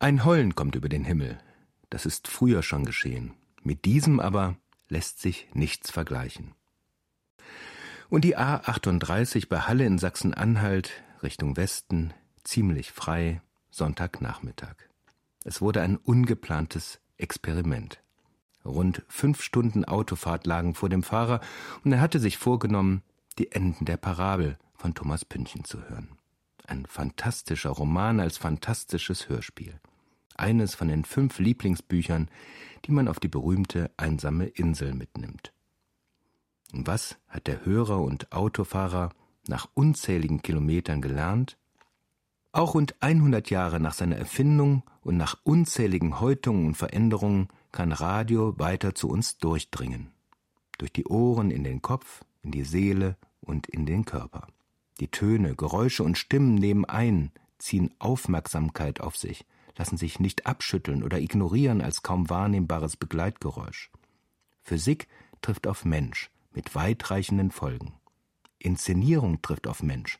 Ein Heulen kommt über den Himmel. Das ist früher schon geschehen. Mit diesem aber lässt sich nichts vergleichen. Und die A38 bei Halle in Sachsen-Anhalt Richtung Westen ziemlich frei Sonntagnachmittag. Es wurde ein ungeplantes Experiment. Rund fünf Stunden Autofahrt lagen vor dem Fahrer und er hatte sich vorgenommen, die Enden der Parabel von Thomas Pünchen zu hören. Ein fantastischer Roman als fantastisches Hörspiel. Eines von den fünf Lieblingsbüchern, die man auf die berühmte einsame Insel mitnimmt. Was hat der Hörer und Autofahrer nach unzähligen Kilometern gelernt? Auch rund 100 Jahre nach seiner Erfindung und nach unzähligen Häutungen und Veränderungen kann Radio weiter zu uns durchdringen. Durch die Ohren in den Kopf, in die Seele und in den Körper. Die Töne, Geräusche und Stimmen nebenein ziehen Aufmerksamkeit auf sich, lassen sich nicht abschütteln oder ignorieren als kaum wahrnehmbares Begleitgeräusch. Physik trifft auf Mensch mit weitreichenden Folgen. Inszenierung trifft auf Mensch.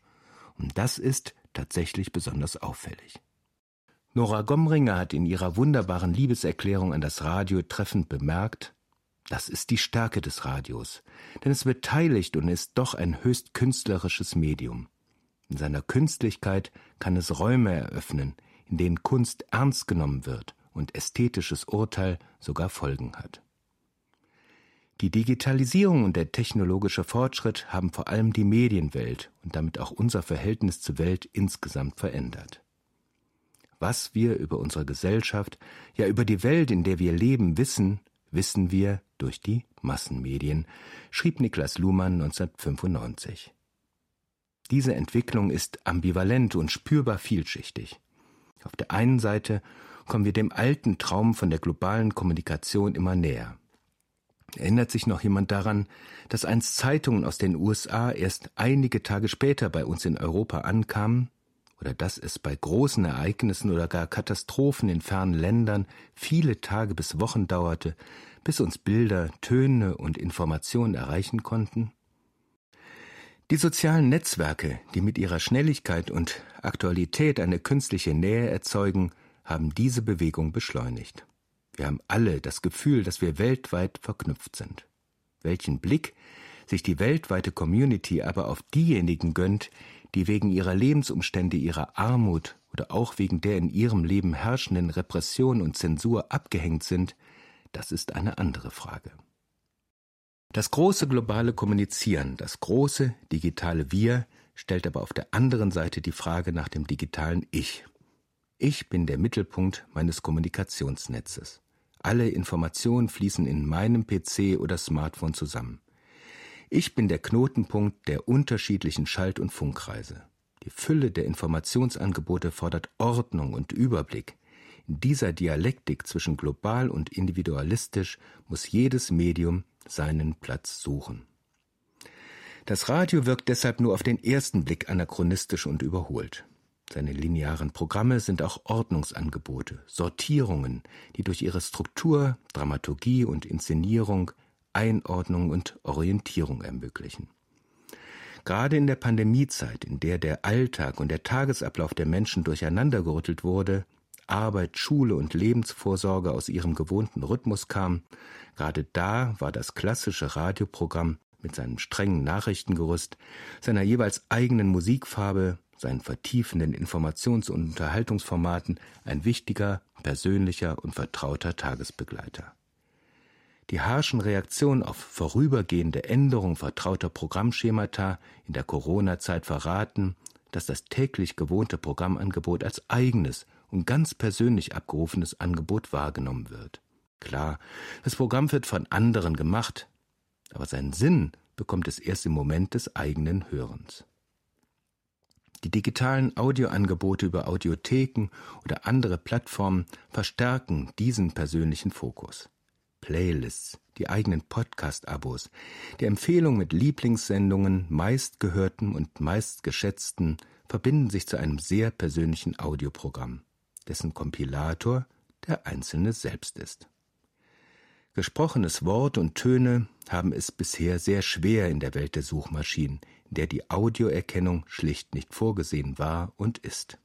Und das ist tatsächlich besonders auffällig. Nora Gomringer hat in ihrer wunderbaren Liebeserklärung an das Radio treffend bemerkt, das ist die Stärke des Radios, denn es beteiligt und ist doch ein höchst künstlerisches Medium. In seiner Künstlichkeit kann es Räume eröffnen, in denen Kunst ernst genommen wird und ästhetisches Urteil sogar Folgen hat. Die Digitalisierung und der technologische Fortschritt haben vor allem die Medienwelt und damit auch unser Verhältnis zur Welt insgesamt verändert. Was wir über unsere Gesellschaft, ja über die Welt, in der wir leben, wissen, wissen wir durch die Massenmedien, schrieb Niklas Luhmann 1995. Diese Entwicklung ist ambivalent und spürbar vielschichtig. Auf der einen Seite kommen wir dem alten Traum von der globalen Kommunikation immer näher. Erinnert sich noch jemand daran, dass einst Zeitungen aus den USA erst einige Tage später bei uns in Europa ankamen oder dass es bei großen Ereignissen oder gar Katastrophen in fernen Ländern viele Tage bis Wochen dauerte, bis uns Bilder, Töne und Informationen erreichen konnten? Die sozialen Netzwerke, die mit ihrer Schnelligkeit und Aktualität eine künstliche Nähe erzeugen, haben diese Bewegung beschleunigt. Wir haben alle das Gefühl, dass wir weltweit verknüpft sind. Welchen Blick sich die weltweite Community aber auf diejenigen gönnt, die wegen ihrer Lebensumstände, ihrer Armut oder auch wegen der in ihrem Leben herrschenden Repression und Zensur abgehängt sind, das ist eine andere Frage. Das große globale Kommunizieren, das große digitale Wir stellt aber auf der anderen Seite die Frage nach dem digitalen Ich. Ich bin der Mittelpunkt meines Kommunikationsnetzes. Alle Informationen fließen in meinem PC oder Smartphone zusammen. Ich bin der Knotenpunkt der unterschiedlichen Schalt- und Funkkreise. Die Fülle der Informationsangebote fordert Ordnung und Überblick. In dieser Dialektik zwischen global und individualistisch muss jedes Medium seinen Platz suchen. Das Radio wirkt deshalb nur auf den ersten Blick anachronistisch und überholt. Seine linearen Programme sind auch Ordnungsangebote, Sortierungen, die durch ihre Struktur, Dramaturgie und Inszenierung Einordnung und Orientierung ermöglichen. Gerade in der Pandemiezeit, in der der Alltag und der Tagesablauf der Menschen durcheinandergerüttelt wurde, Arbeit, Schule und Lebensvorsorge aus ihrem gewohnten Rhythmus kam, gerade da war das klassische Radioprogramm mit seinem strengen Nachrichtengerüst, seiner jeweils eigenen Musikfarbe, seinen vertiefenden Informations- und Unterhaltungsformaten ein wichtiger, persönlicher und vertrauter Tagesbegleiter. Die harschen Reaktionen auf vorübergehende Änderung vertrauter Programmschemata in der Corona-Zeit verraten, dass das täglich gewohnte Programmangebot als eigenes und ganz persönlich abgerufenes Angebot wahrgenommen wird. Klar, das Programm wird von anderen gemacht, aber seinen Sinn bekommt es erst im Moment des eigenen Hörens. Die digitalen Audioangebote über Audiotheken oder andere Plattformen verstärken diesen persönlichen Fokus. Playlists, die eigenen Podcast-Abos, die Empfehlung mit Lieblingssendungen, meistgehörten und meistgeschätzten verbinden sich zu einem sehr persönlichen Audioprogramm, dessen Kompilator der Einzelne selbst ist. Gesprochenes Wort und Töne haben es bisher sehr schwer in der Welt der Suchmaschinen, in der die Audioerkennung schlicht nicht vorgesehen war und ist.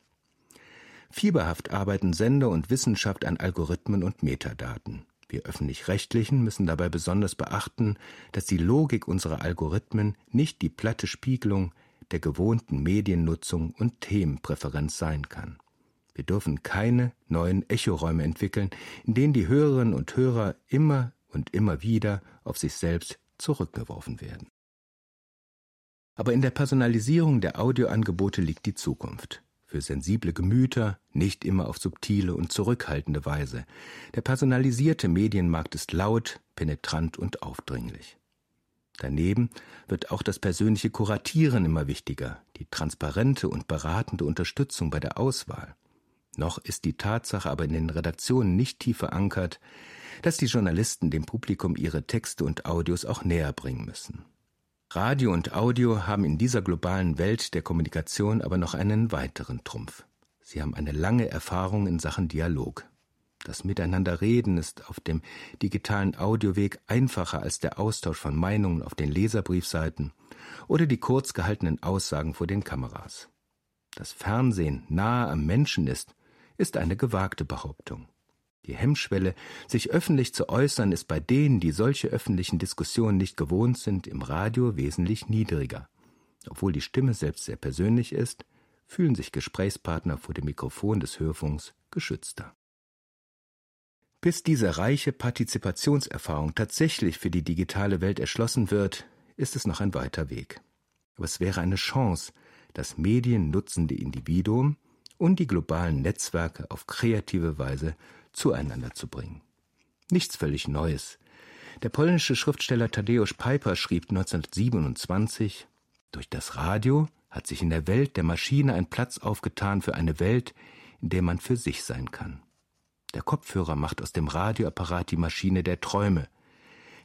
Fieberhaft arbeiten Sender und Wissenschaft an Algorithmen und Metadaten. Wir öffentlich-rechtlichen müssen dabei besonders beachten, dass die Logik unserer Algorithmen nicht die platte Spiegelung der gewohnten Mediennutzung und Themenpräferenz sein kann. Wir dürfen keine neuen Echoräume entwickeln, in denen die Hörerinnen und Hörer immer und immer wieder auf sich selbst zurückgeworfen werden. Aber in der Personalisierung der Audioangebote liegt die Zukunft für sensible Gemüter, nicht immer auf subtile und zurückhaltende Weise. Der personalisierte Medienmarkt ist laut, penetrant und aufdringlich. Daneben wird auch das persönliche Kuratieren immer wichtiger, die transparente und beratende Unterstützung bei der Auswahl. Noch ist die Tatsache aber in den Redaktionen nicht tief verankert, dass die Journalisten dem Publikum ihre Texte und Audios auch näher bringen müssen. Radio und Audio haben in dieser globalen Welt der Kommunikation aber noch einen weiteren Trumpf. Sie haben eine lange Erfahrung in Sachen Dialog. Das Miteinanderreden ist auf dem digitalen Audioweg einfacher als der Austausch von Meinungen auf den Leserbriefseiten oder die kurz gehaltenen Aussagen vor den Kameras. Das Fernsehen nahe am Menschen ist, ist eine gewagte Behauptung. Die Hemmschwelle, sich öffentlich zu äußern, ist bei denen, die solche öffentlichen Diskussionen nicht gewohnt sind, im Radio wesentlich niedriger. Obwohl die Stimme selbst sehr persönlich ist, fühlen sich Gesprächspartner vor dem Mikrofon des Hörfunks geschützter. Bis diese reiche Partizipationserfahrung tatsächlich für die digitale Welt erschlossen wird, ist es noch ein weiter Weg. Aber es wäre eine Chance, das mediennutzende Individuum und die globalen Netzwerke auf kreative Weise zueinander zu bringen. Nichts völlig Neues. Der polnische Schriftsteller Tadeusz Piper schrieb 1927 Durch das Radio hat sich in der Welt der Maschine ein Platz aufgetan für eine Welt, in der man für sich sein kann. Der Kopfhörer macht aus dem Radioapparat die Maschine der Träume.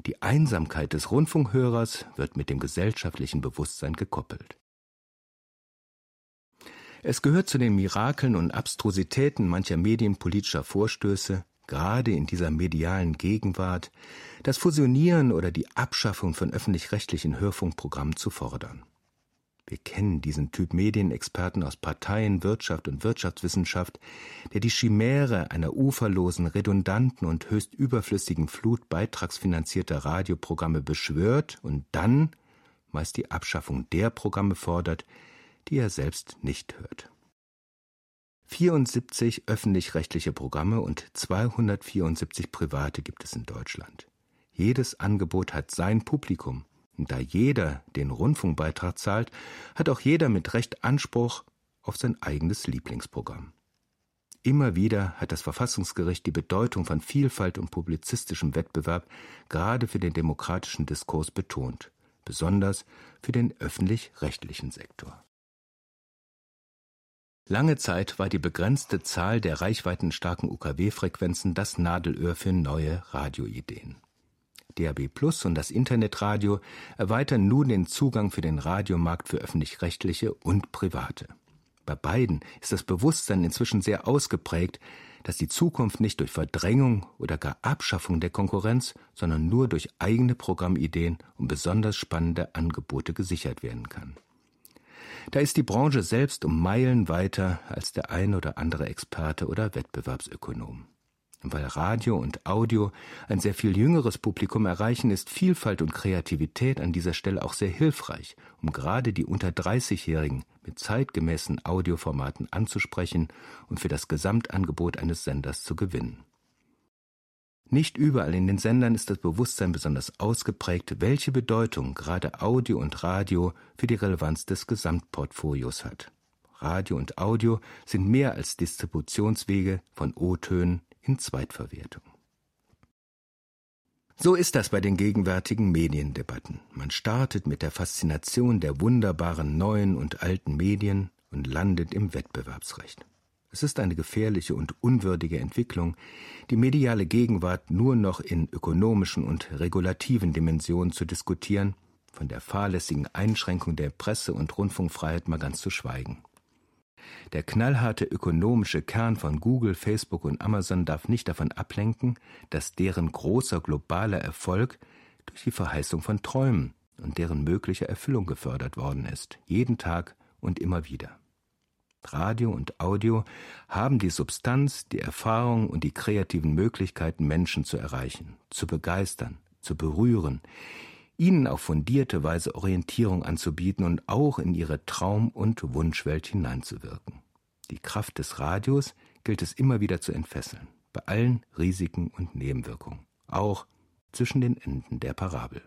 Die Einsamkeit des Rundfunkhörers wird mit dem gesellschaftlichen Bewusstsein gekoppelt. Es gehört zu den Mirakeln und Abstrusitäten mancher medienpolitischer Vorstöße, gerade in dieser medialen Gegenwart, das Fusionieren oder die Abschaffung von öffentlich-rechtlichen Hörfunkprogrammen zu fordern. Wir kennen diesen Typ Medienexperten aus Parteien, Wirtschaft und Wirtschaftswissenschaft, der die Chimäre einer uferlosen, redundanten und höchst überflüssigen Flut beitragsfinanzierter Radioprogramme beschwört und dann meist die Abschaffung der Programme fordert, die er selbst nicht hört. 74 öffentlich-rechtliche Programme und 274 private gibt es in Deutschland. Jedes Angebot hat sein Publikum, und da jeder den Rundfunkbeitrag zahlt, hat auch jeder mit Recht Anspruch auf sein eigenes Lieblingsprogramm. Immer wieder hat das Verfassungsgericht die Bedeutung von Vielfalt und publizistischem Wettbewerb gerade für den demokratischen Diskurs betont, besonders für den öffentlich-rechtlichen Sektor. Lange Zeit war die begrenzte Zahl der reichweitenstarken UKW-Frequenzen das Nadelöhr für neue Radioideen. DAB Plus und das Internetradio erweitern nun den Zugang für den Radiomarkt für öffentlich-rechtliche und private. Bei beiden ist das Bewusstsein inzwischen sehr ausgeprägt, dass die Zukunft nicht durch Verdrängung oder gar Abschaffung der Konkurrenz, sondern nur durch eigene Programmideen und besonders spannende Angebote gesichert werden kann. Da ist die Branche selbst um Meilen weiter als der ein oder andere Experte oder Wettbewerbsökonom. Weil Radio und Audio ein sehr viel jüngeres Publikum erreichen, ist Vielfalt und Kreativität an dieser Stelle auch sehr hilfreich, um gerade die unter 30-Jährigen mit zeitgemäßen Audioformaten anzusprechen und für das Gesamtangebot eines Senders zu gewinnen. Nicht überall in den Sendern ist das Bewusstsein besonders ausgeprägt, welche Bedeutung gerade Audio und Radio für die Relevanz des Gesamtportfolios hat. Radio und Audio sind mehr als Distributionswege von O-Tönen in Zweitverwertung. So ist das bei den gegenwärtigen Mediendebatten. Man startet mit der Faszination der wunderbaren neuen und alten Medien und landet im Wettbewerbsrecht. Es ist eine gefährliche und unwürdige Entwicklung, die mediale Gegenwart nur noch in ökonomischen und regulativen Dimensionen zu diskutieren, von der fahrlässigen Einschränkung der Presse- und Rundfunkfreiheit mal ganz zu schweigen. Der knallharte ökonomische Kern von Google, Facebook und Amazon darf nicht davon ablenken, dass deren großer globaler Erfolg durch die Verheißung von Träumen und deren möglicher Erfüllung gefördert worden ist, jeden Tag und immer wieder. Radio und Audio haben die Substanz, die Erfahrung und die kreativen Möglichkeiten, Menschen zu erreichen, zu begeistern, zu berühren, ihnen auf fundierte Weise Orientierung anzubieten und auch in ihre Traum- und Wunschwelt hineinzuwirken. Die Kraft des Radios gilt es immer wieder zu entfesseln, bei allen Risiken und Nebenwirkungen, auch zwischen den Enden der Parabel.